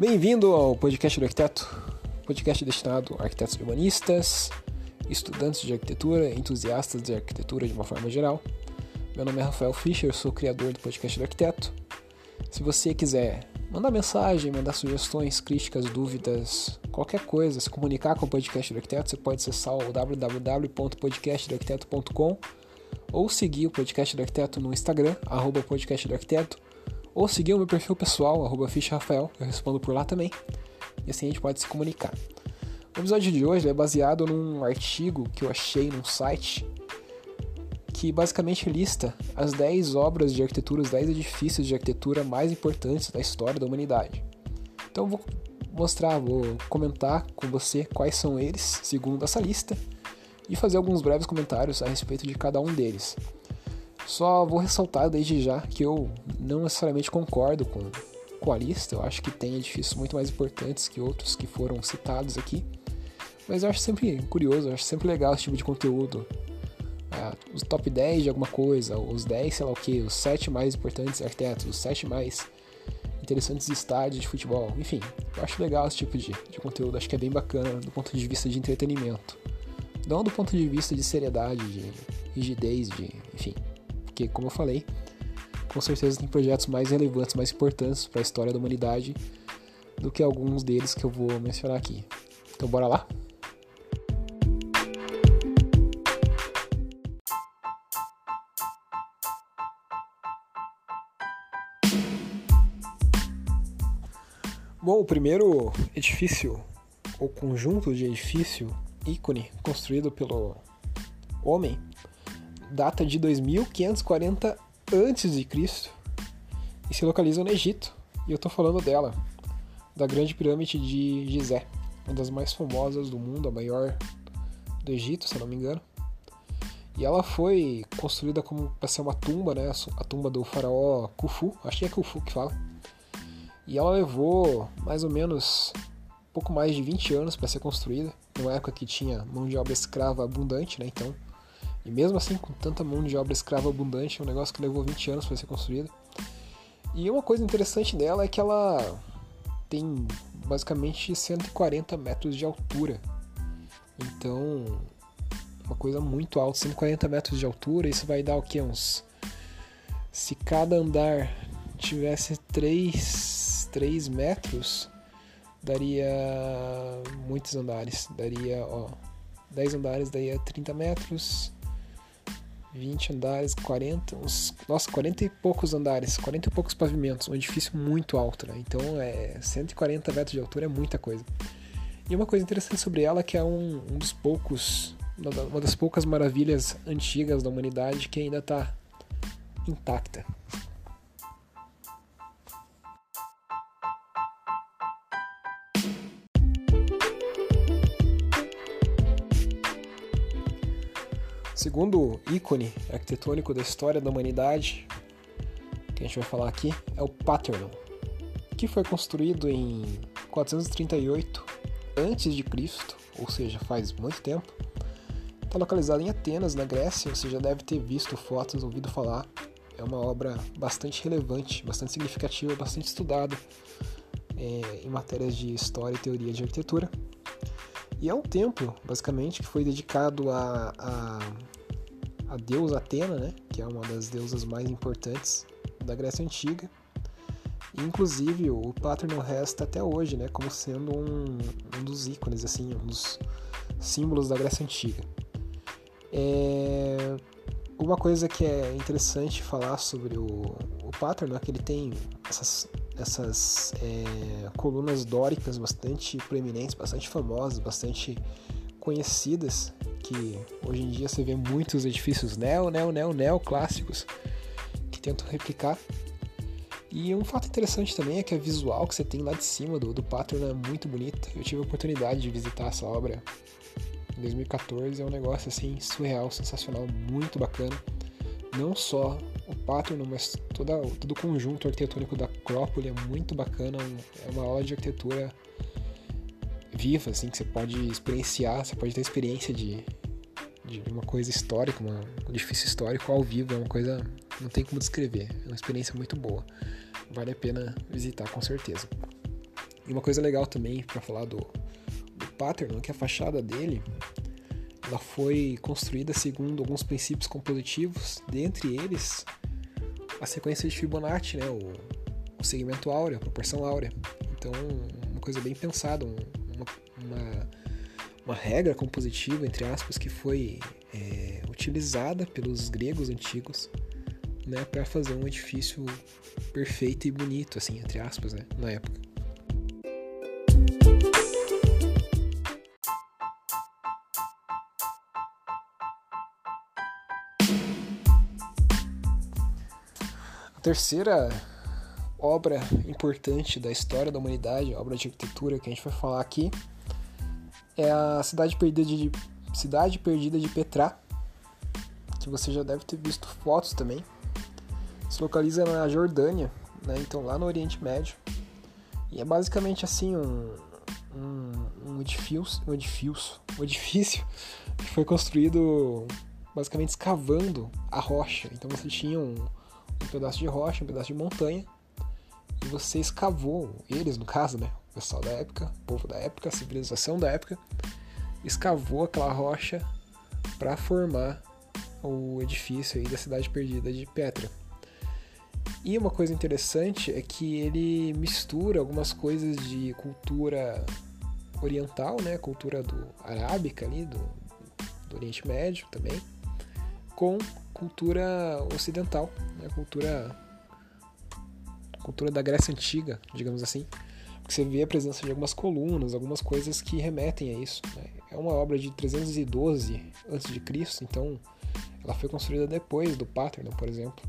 Bem-vindo ao podcast do arquiteto, podcast destinado a arquitetos urbanistas, estudantes de arquitetura, entusiastas de arquitetura de uma forma geral. Meu nome é Rafael Fischer, sou criador do podcast do arquiteto. Se você quiser mandar mensagem, mandar sugestões, críticas, dúvidas, qualquer coisa, se comunicar com o podcast do arquiteto, você pode acessar o www.podcastdoarquiteto.com ou seguir o podcast do arquiteto no Instagram, arroba ou seguir o meu perfil pessoal, arroba Rafael, eu respondo por lá também, e assim a gente pode se comunicar. O episódio de hoje é baseado num artigo que eu achei num site que basicamente lista as 10 obras de arquitetura, os 10 edifícios de arquitetura mais importantes da história da humanidade. Então vou mostrar, vou comentar com você quais são eles, segundo essa lista, e fazer alguns breves comentários a respeito de cada um deles. Só vou ressaltar desde já que eu não necessariamente concordo com, com a lista, eu acho que tem edifícios muito mais importantes que outros que foram citados aqui, mas eu acho sempre curioso, eu acho sempre legal esse tipo de conteúdo. É, os top 10 de alguma coisa, os 10, sei lá o que, os 7 mais importantes arquitetos, os 7 mais interessantes estádios de futebol, enfim, eu acho legal esse tipo de, de conteúdo, acho que é bem bacana do ponto de vista de entretenimento. Não do ponto de vista de seriedade, de rigidez, de. Porque, como eu falei, com certeza tem projetos mais relevantes, mais importantes para a história da humanidade do que alguns deles que eu vou mencionar aqui. Então, bora lá? Bom, o primeiro edifício, ou conjunto de edifício ícone construído pelo homem data de 2540 a.C. e se localiza no Egito. E eu estou falando dela, da Grande Pirâmide de Gizé, uma das mais famosas do mundo, a maior do Egito, se não me engano. E ela foi construída como para ser uma tumba, né? A tumba do faraó Khufu, acho que é Khufu que fala. E ela levou mais ou menos pouco mais de 20 anos para ser construída, numa época que tinha mão de obra escrava abundante, né? Então e mesmo assim, com tanta mão de obra escrava abundante, é um negócio que levou 20 anos para ser construído. E uma coisa interessante dela é que ela tem basicamente 140 metros de altura. Então, uma coisa muito alta, 140 metros de altura, isso vai dar o que? Uns. Se cada andar tivesse 3, 3 metros, daria muitos andares. Daria, ó, 10 andares daria 30 metros, 20 andares, 40, uns, nossa, 40 e poucos andares, 40 e poucos pavimentos, um edifício muito alto, né? Então, é 140 metros de altura é muita coisa. E uma coisa interessante sobre ela é que é um, um dos poucos, uma das poucas maravilhas antigas da humanidade que ainda está intacta. Segundo ícone arquitetônico da história da humanidade, que a gente vai falar aqui, é o Parthenon, que foi construído em 438 a.C., ou seja, faz muito tempo. Está localizado em Atenas, na Grécia, você já deve ter visto fotos, ouvido falar. É uma obra bastante relevante, bastante significativa, bastante estudada é, em matérias de história e teoria de arquitetura. E é um templo, basicamente, que foi dedicado a, a, a deusa Atena, né? que é uma das deusas mais importantes da Grécia Antiga. Inclusive, o Parthenon resta até hoje né? como sendo um, um dos ícones, assim, um dos símbolos da Grécia Antiga. É... Uma coisa que é interessante falar sobre o, o Parthenon é que ele tem essas essas é, colunas dóricas bastante proeminentes, bastante famosas, bastante conhecidas, que hoje em dia você vê muitos edifícios neo, neo, neo, neo clássicos que tentam replicar. E um fato interessante também é que a visual que você tem lá de cima do, do pattern é muito bonita. Eu tive a oportunidade de visitar essa obra em 2014, é um negócio assim surreal, sensacional, muito bacana. Não só o Paterno, mas toda, todo o conjunto arquitetônico da Acrópole é muito bacana, é uma aula de arquitetura viva, assim, que você pode experienciar, você pode ter experiência de, de uma coisa histórica, uma, um edifício histórico ao vivo, é uma coisa, não tem como descrever, é uma experiência muito boa, vale a pena visitar com certeza. E uma coisa legal também para falar do, do pattern é que a fachada dele ela foi construída segundo alguns princípios compositivos, dentre eles a sequência de Fibonacci, né, o, o segmento áureo, a proporção áurea. Então, uma coisa bem pensada, uma, uma, uma regra compositiva, entre aspas, que foi é, utilizada pelos gregos antigos né, para fazer um edifício perfeito e bonito, assim, entre aspas, né, na época. A terceira obra importante da história da humanidade, obra de arquitetura que a gente vai falar aqui, é a Cidade Perdida de, Cidade Perdida de Petra, que você já deve ter visto fotos também. Se localiza na Jordânia, né? então lá no Oriente Médio. E é basicamente assim um, um, um edifício, um edifício, um edifício que foi construído basicamente escavando a rocha. Então você tinha um um pedaço de rocha, um pedaço de montanha, e você escavou, eles no caso, né? Pessoal da época, povo da época, a civilização da época, escavou aquela rocha para formar o edifício aí da cidade perdida de Petra. E uma coisa interessante é que ele mistura algumas coisas de cultura oriental, né, cultura do arábica ali, do, do Oriente Médio também, com cultura ocidental, né? cultura cultura da Grécia antiga, digamos assim, você vê a presença de algumas colunas, algumas coisas que remetem a isso. Né? É uma obra de 312 a.C., então ela foi construída depois do Parthenon, por exemplo.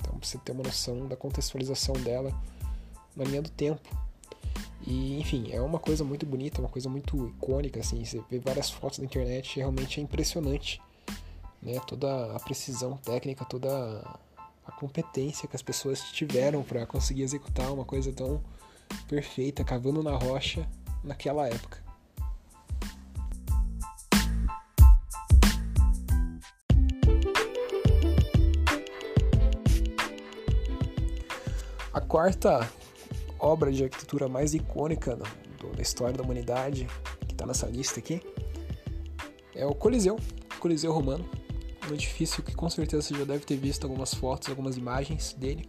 Então, você ter uma noção da contextualização dela na linha do tempo. E, enfim, é uma coisa muito bonita, uma coisa muito icônica, assim, você vê várias fotos na internet, realmente é impressionante né, toda a precisão técnica, toda a competência que as pessoas tiveram para conseguir executar uma coisa tão perfeita, cavando na rocha naquela época. A quarta obra de arquitetura mais icônica da história da humanidade, que está nessa lista aqui, é o Coliseu, Coliseu Romano, um edifício que com certeza você já deve ter visto algumas fotos, algumas imagens dele.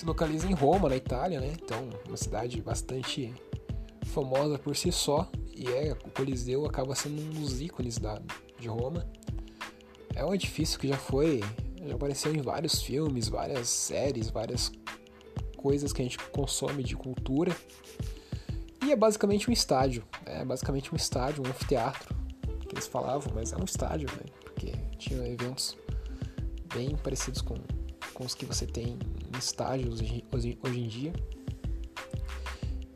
Se localiza em Roma, na Itália, né? Então, uma cidade bastante famosa por si só. E é, o Coliseu acaba sendo um dos ícones da, de Roma. É um edifício que já foi, já apareceu em vários filmes, várias séries, várias coisas que a gente consome de cultura. E é basicamente um estádio. É basicamente um estádio, um anfiteatro, que eles falavam, mas é um estádio, né? Porque tinha eventos bem parecidos com, com os que você tem em estágios hoje, em dia.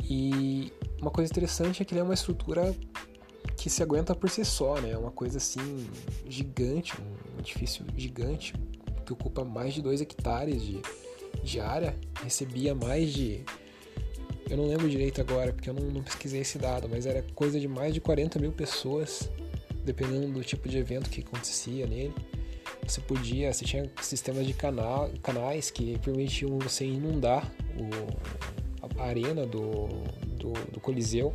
E uma coisa interessante é que ele é uma estrutura que se aguenta por si só, né? É uma coisa assim gigante, um edifício gigante que ocupa mais de 2 hectares de, de área, recebia mais de. Eu não lembro direito agora, porque eu não, não pesquisei esse dado, mas era coisa de mais de 40 mil pessoas dependendo do tipo de evento que acontecia nele. Você podia, você tinha sistemas de canal, canais que permitiam você inundar o, a arena do, do, do Coliseu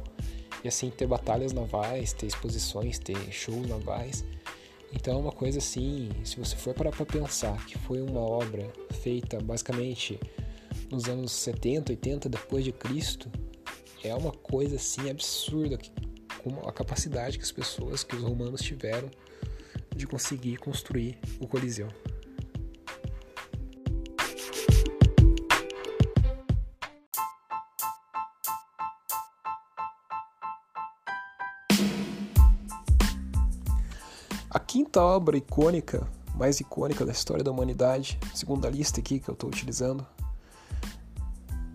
e assim ter batalhas navais, ter exposições, ter shows navais. Então é uma coisa assim, se você for parar para pensar que foi uma obra feita basicamente nos anos 70, 80 depois de Cristo, é uma coisa assim absurda que com a capacidade que as pessoas, que os romanos tiveram de conseguir construir o Coliseu. A quinta obra icônica, mais icônica da história da humanidade, segundo a lista aqui que eu estou utilizando,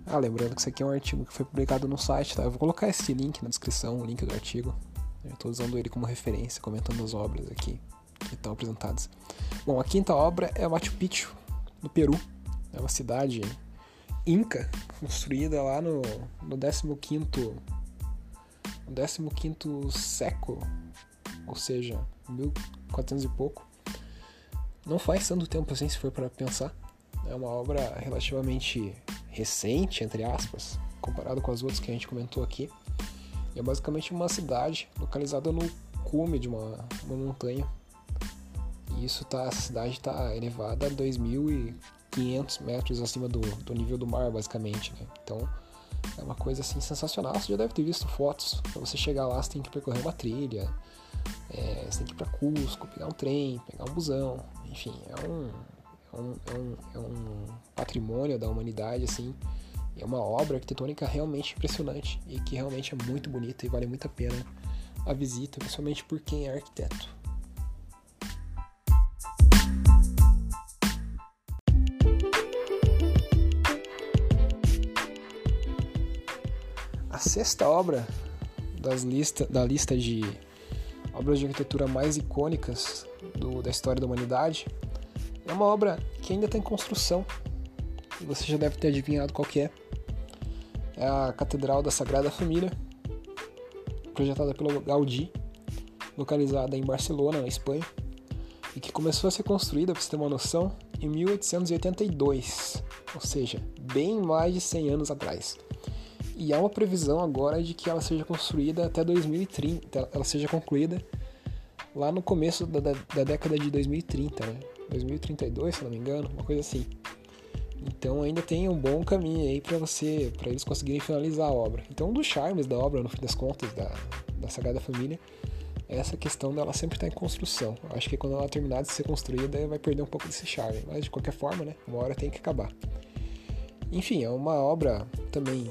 ah, lembrando que isso aqui é um artigo que foi publicado no site, tá? Eu vou colocar esse link na descrição, o link do artigo. Eu estou usando ele como referência, comentando as obras aqui que estão apresentadas. Bom, a quinta obra é Machu Picchu, no Peru. É uma cidade inca, construída lá no, no 15º, no 15 século, ou seja, 1400 e pouco. Não faz tanto tempo assim, se for para pensar. É uma obra relativamente recente, entre aspas, comparado com as outras que a gente comentou aqui. E é basicamente uma cidade localizada no cume de uma, uma montanha. E isso tá, a cidade está elevada a 2.500 metros acima do, do nível do mar, basicamente. Né? Então é uma coisa assim sensacional. Você já deve ter visto fotos. Para você chegar lá, você tem que percorrer uma trilha. É, você tem que ir para Cusco, pegar um trem, pegar um busão. Enfim, é um, é um, é um, é um patrimônio da humanidade assim é uma obra arquitetônica realmente impressionante e que realmente é muito bonita e vale muito a pena a visita, principalmente por quem é arquiteto. Sexta obra das lista, da lista de obras de arquitetura mais icônicas do, da história da humanidade é uma obra que ainda está em construção. Você já deve ter adivinhado qual é é a Catedral da Sagrada Família, projetada pelo Gaudí, localizada em Barcelona, na Espanha, e que começou a ser construída, para você ter uma noção, em 1882, ou seja, bem mais de 100 anos atrás. E há uma previsão agora de que ela seja construída até 2030, ela seja concluída lá no começo da, da, da década de 2030, né? 2032, se não me engano, uma coisa assim. Então ainda tem um bom caminho aí para você, para eles conseguirem finalizar a obra. Então um dos charmes da obra, no fim das contas, da, da Sagrada Família, é essa questão dela sempre estar tá em construção. Acho que quando ela terminar de ser construída, vai perder um pouco desse charme. Mas de qualquer forma, né, uma hora tem que acabar. Enfim, é uma obra também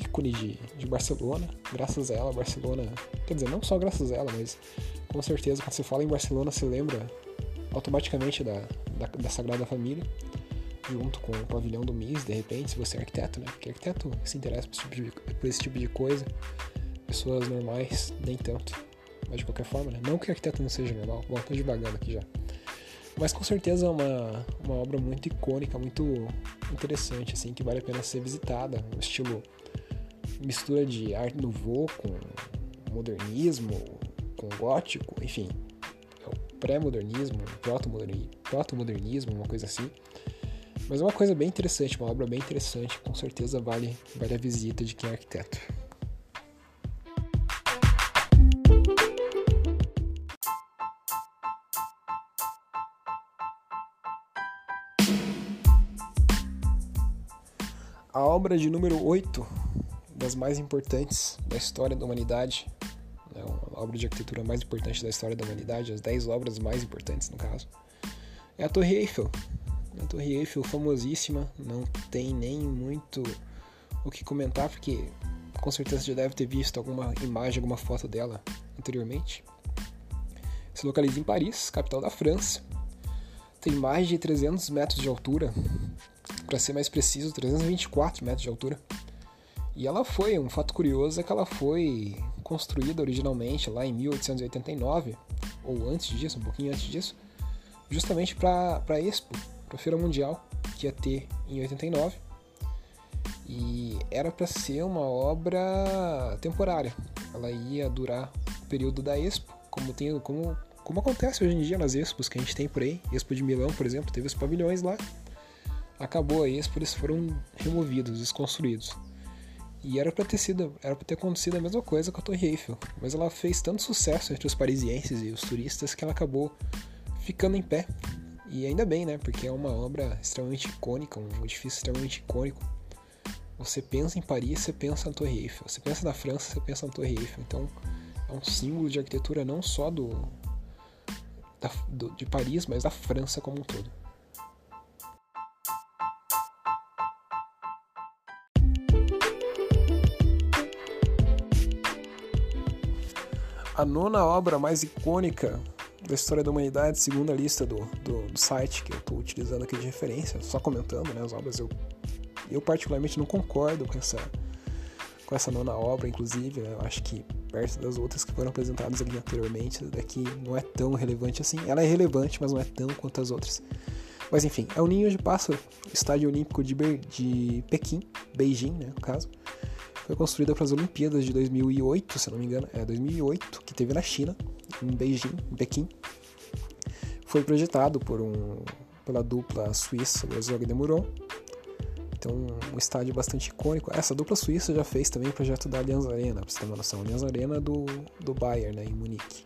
ícone de, de Barcelona. Graças a ela, Barcelona. Quer dizer, não só graças a ela, mas com certeza quando você fala em Barcelona, você lembra automaticamente da, da, da Sagrada Família junto com o pavilhão do MIS, de repente, se você é arquiteto, né? Porque arquiteto se interessa por esse tipo de, por esse tipo de coisa, pessoas normais, nem tanto. Mas de qualquer forma, né? Não que arquiteto não seja normal, bom, tô devagando aqui já. Mas com certeza é uma, uma obra muito icônica, muito interessante, assim, que vale a pena ser visitada. Um estilo mistura de arte nouveau com modernismo, com gótico, enfim. É o pré-modernismo, proto-modernismo, proto uma coisa assim. Mas é uma coisa bem interessante, uma obra bem interessante, com certeza vale, vale a visita de quem é arquiteto. A obra de número 8 das mais importantes da história da humanidade, né, a obra de arquitetura mais importante da história da humanidade, as 10 obras mais importantes no caso, é a Torre Eiffel, a Torre Eiffel famosíssima, não tem nem muito o que comentar, porque com certeza já deve ter visto alguma imagem, alguma foto dela anteriormente. Se localiza em Paris, capital da França. Tem mais de 300 metros de altura, para ser mais preciso, 324 metros de altura. E ela foi, um fato curioso é que ela foi construída originalmente lá em 1889, ou antes disso, um pouquinho antes disso, justamente para a Expo, para a Feira Mundial, que ia ter em 89. E era para ser uma obra temporária. Ela ia durar o período da Expo, como, tem, como, como acontece hoje em dia nas Expos que a gente tem por aí. Expo de Milão, por exemplo, teve os pavilhões lá. Acabou a Expo, eles foram removidos, desconstruídos. E era para ter sido, era para ter acontecido a mesma coisa com a Torre Eiffel, mas ela fez tanto sucesso entre os parisienses e os turistas que ela acabou ficando em pé e ainda bem, né? Porque é uma obra extremamente icônica, um edifício extremamente icônico. Você pensa em Paris, você pensa na Torre Eiffel. Você pensa na França, você pensa na Torre Eiffel. Então, é um símbolo de arquitetura não só do, da, do de Paris, mas da França como um todo. A nona obra mais icônica da história da humanidade, segundo a lista do, do, do site que eu estou utilizando aqui de referência, só comentando né, as obras, eu, eu particularmente não concordo com essa, com essa nona obra, inclusive, né, eu acho que perto das outras que foram apresentadas aqui anteriormente, daqui não é tão relevante assim. Ela é relevante, mas não é tão quanto as outras. Mas enfim, é o Ninho de Pássaro, Estádio Olímpico de, Be de Pequim, Beijing, né, no caso. Foi construída para as Olimpíadas de 2008, se não me engano, é 2008, que teve na China em Beijing, em Pequim. Foi projetado por um, pela dupla suíça Herzog de Meuron, Então, um estádio bastante icônico. Essa dupla suíça já fez também o projeto da Allianz Arena, pra você ter uma noção. Allianz Arena do, do Bayern, né, em Munique.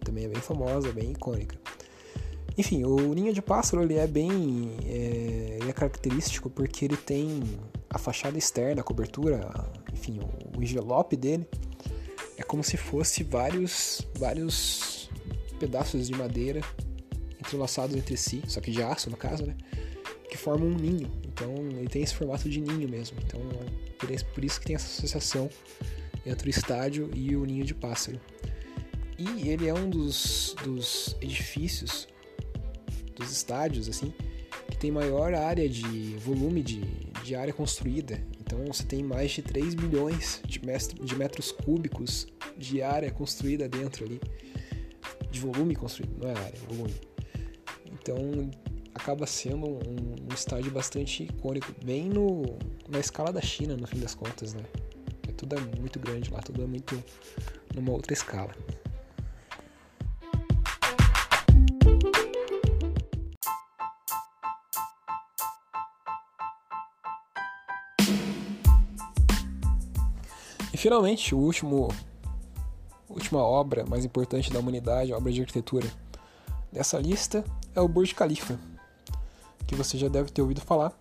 Também é bem famosa, bem icônica. Enfim, o ninho de pássaro ele é bem é, ele é característico porque ele tem a fachada externa, a cobertura, enfim, o, envelope dele é como se fosse vários vários pedaços de madeira entrelaçados entre si, só que de aço no caso, né? Que formam um ninho. Então ele tem esse formato de ninho mesmo. Então por isso que tem essa associação entre o estádio e o ninho de pássaro. E ele é um dos, dos edifícios dos estádios, assim, que tem maior área de volume de, de área construída. Então você tem mais de 3 milhões de, metros cúbicos de área construída dentro ali. De volume construído, não é área, é volume. Então acaba sendo um, um estádio bastante icônico, bem no, na escala da China, no fim das contas, né? Porque tudo é muito grande lá, tudo é muito numa outra escala. Finalmente, o último última obra mais importante da humanidade, obra de arquitetura dessa lista é o Burj Khalifa, que você já deve ter ouvido falar.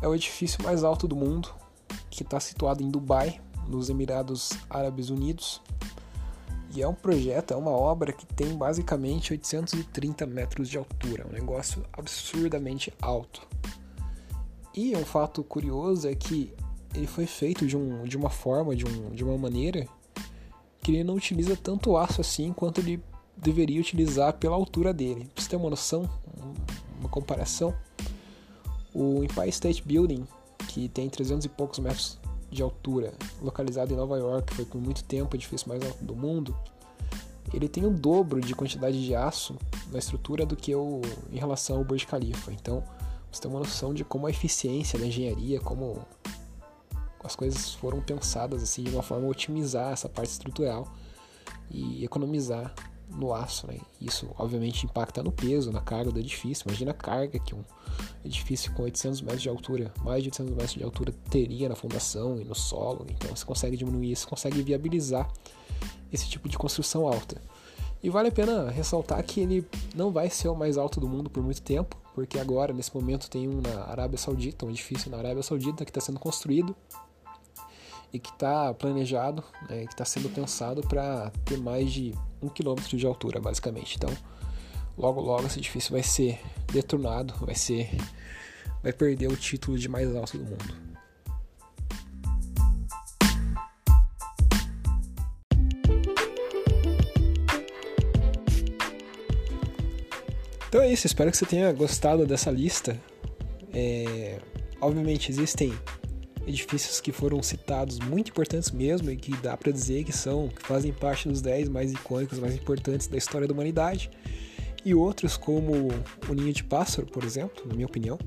É o edifício mais alto do mundo, que está situado em Dubai, nos Emirados Árabes Unidos. E é um projeto, é uma obra que tem basicamente 830 metros de altura, um negócio absurdamente alto. E um fato curioso é que ele foi feito de, um, de uma forma, de, um, de uma maneira que ele não utiliza tanto aço assim quanto ele deveria utilizar pela altura dele. Pra você ter uma noção, uma comparação, o Empire State Building, que tem 300 e poucos metros de altura, localizado em Nova York, foi por muito tempo o edifício mais alto do mundo, ele tem o dobro de quantidade de aço na estrutura do que o em relação ao Burj Khalifa. Então, você tem uma noção de como a eficiência da engenharia, como as coisas foram pensadas assim de uma forma a otimizar essa parte estrutural e economizar no aço, né? Isso obviamente impacta no peso, na carga do edifício. Imagina a carga que um edifício com 800 metros de altura, mais de 800 metros de altura teria na fundação e no solo. Então você consegue diminuir isso, consegue viabilizar esse tipo de construção alta. E vale a pena ressaltar que ele não vai ser o mais alto do mundo por muito tempo, porque agora, nesse momento, tem um na Arábia Saudita, um edifício na Arábia Saudita que está sendo construído e que está planejado, né, que está sendo pensado para ter mais de um quilômetro de altura, basicamente. Então, logo logo esse edifício vai ser detonado, vai ser, vai perder o título de mais alto do mundo. Então é isso, espero que você tenha gostado dessa lista. É, obviamente existem edifícios que foram citados muito importantes mesmo e que dá para dizer que são, que fazem parte dos 10 mais icônicos, mais importantes da história da humanidade. E outros, como o Ninho de Pássaro, por exemplo, na minha opinião,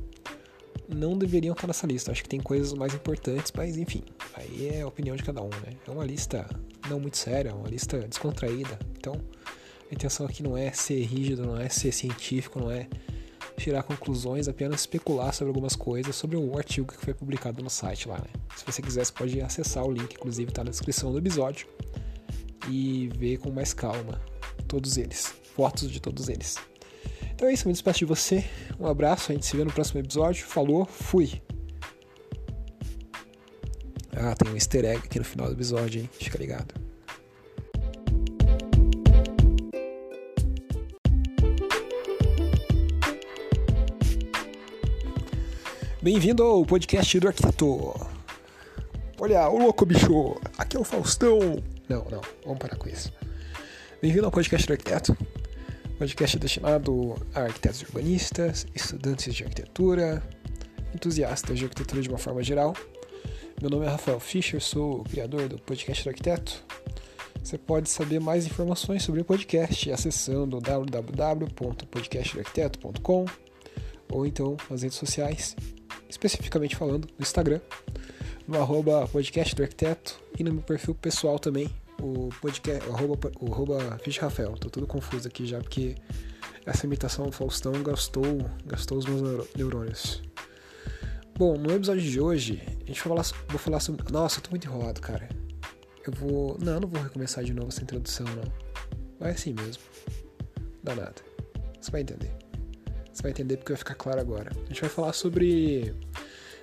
não deveriam estar nessa lista. Acho que tem coisas mais importantes, mas enfim, aí é a opinião de cada um, né? É uma lista não muito séria, é uma lista descontraída. Então, a intenção aqui não é ser rígido, não é ser científico, não é tirar conclusões, apenas especular sobre algumas coisas sobre o artigo que foi publicado no site lá, né? Se você quiser, você pode acessar o link, inclusive está na descrição do episódio, e ver com mais calma todos eles, fotos de todos eles. Então é isso, me despeço de você, um abraço, a gente se vê no próximo episódio, falou, fui! Ah, tem um easter egg aqui no final do episódio, hein? Fica ligado. Bem-vindo ao podcast do arquiteto. Olha, o louco bicho, aqui é o Faustão. Não, não, vamos parar com isso. Bem-vindo ao podcast do arquiteto. Podcast destinado a arquitetos urbanistas, estudantes de arquitetura, entusiastas de arquitetura de uma forma geral. Meu nome é Rafael Fischer, sou o criador do podcast do arquiteto. Você pode saber mais informações sobre o podcast acessando www.podcastdoarquiteto.com ou então nas redes sociais especificamente falando, no Instagram, no arroba podcast do arquiteto e no meu perfil pessoal também, o podcast, o arroba, o arroba Rafael. Tô tudo confuso aqui já porque essa imitação Faustão gastou, gastou os meus neurônios. Bom, no episódio de hoje, a gente vai falar, vou falar sobre. Nossa, eu tô muito enrolado, cara. Eu vou. Não, não vou recomeçar de novo essa introdução, não. Vai assim mesmo. Dá nada. Você vai entender. Você vai entender porque vai ficar claro agora. A gente vai falar sobre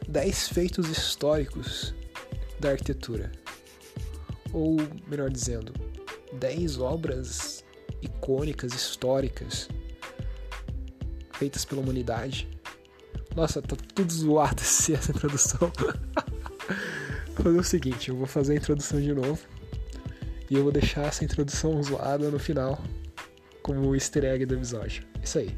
10 feitos históricos da arquitetura. Ou, melhor dizendo, 10 obras icônicas, históricas, feitas pela humanidade. Nossa, tá tudo zoado essa introdução. vou fazer o seguinte, eu vou fazer a introdução de novo. E eu vou deixar essa introdução zoada no final como o easter egg do episódio. Isso aí.